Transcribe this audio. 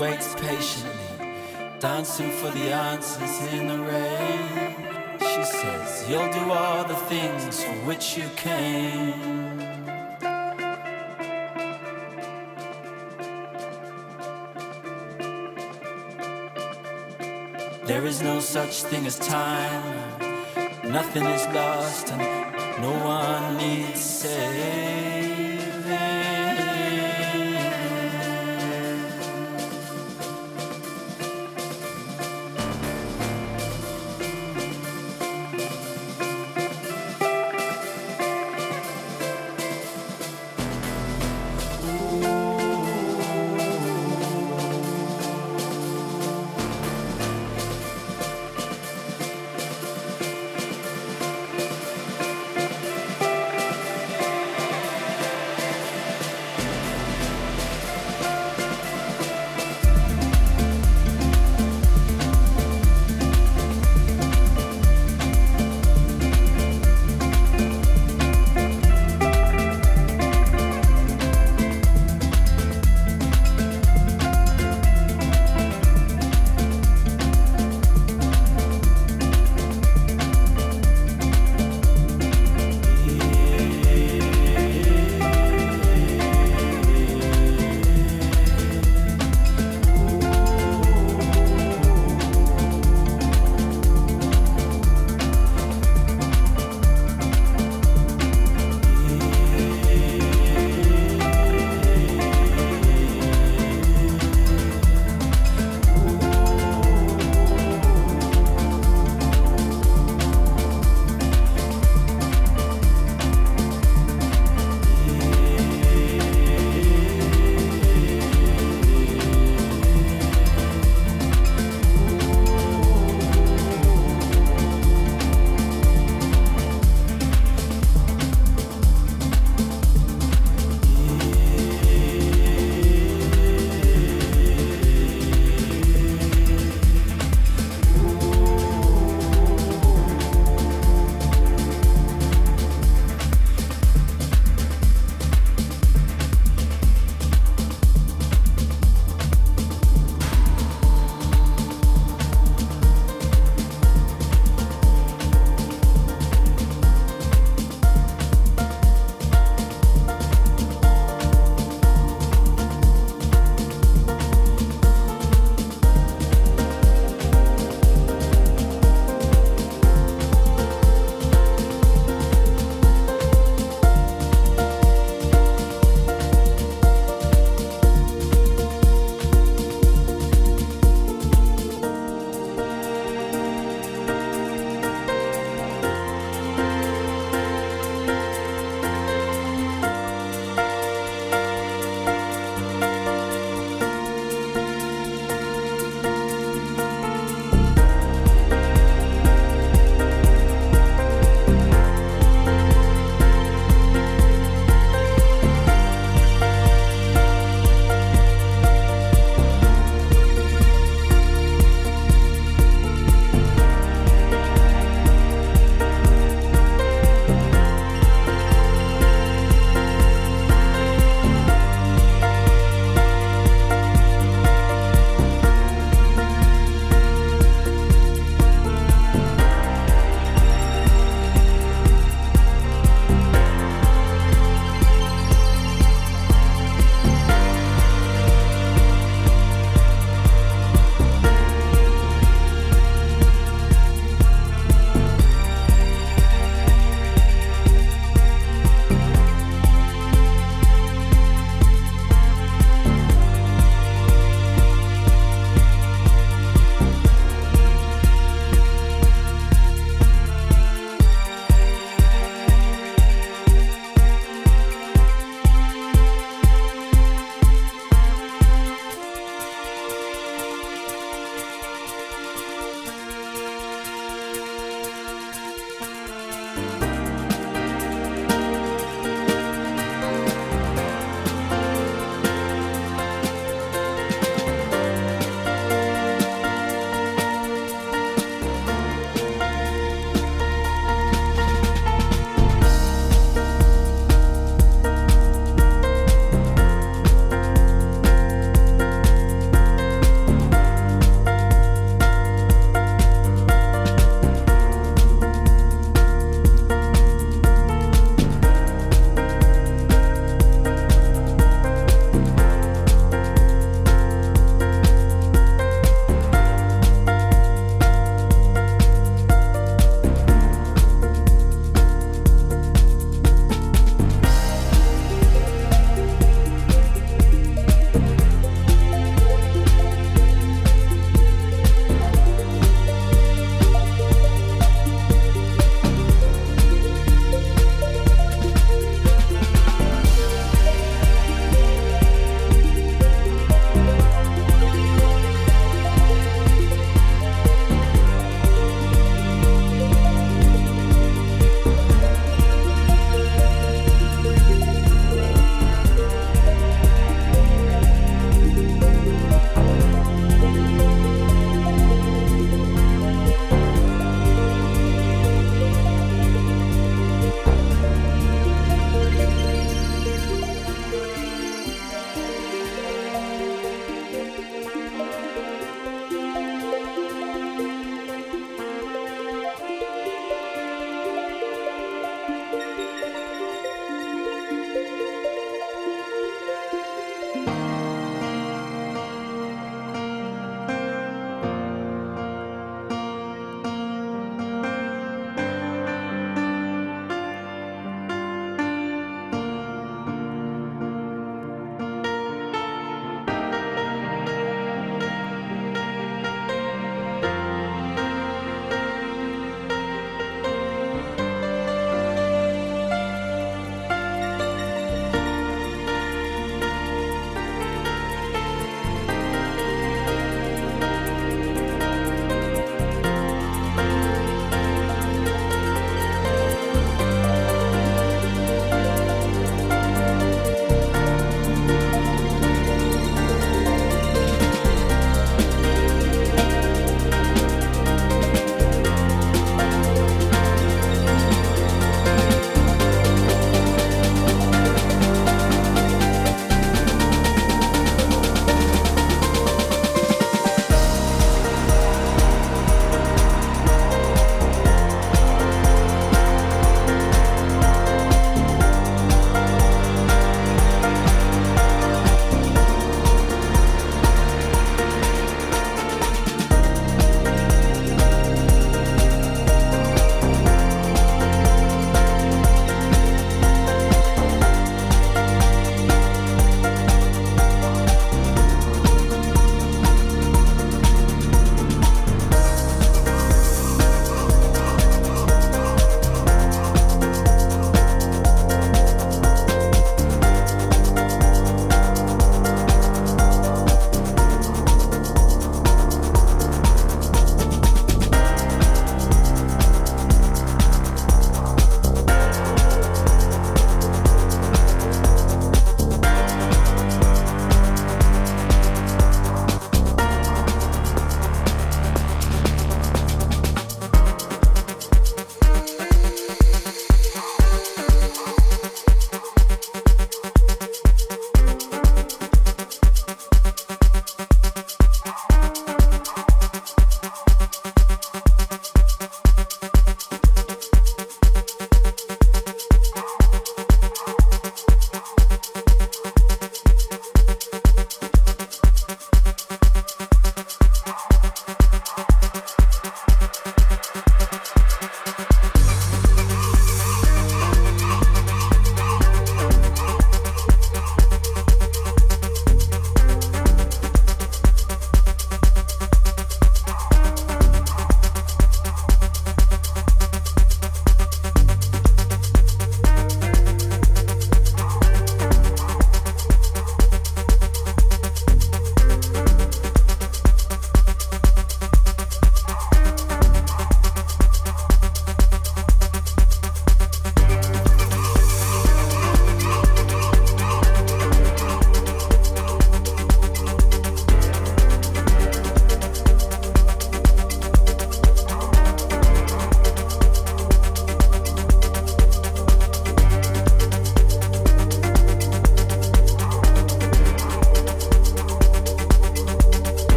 waits patiently, dancing for the answers in the rain. She says, You'll do all the things for which you came. There is no such thing as time. Nothing is lost and no one needs saving.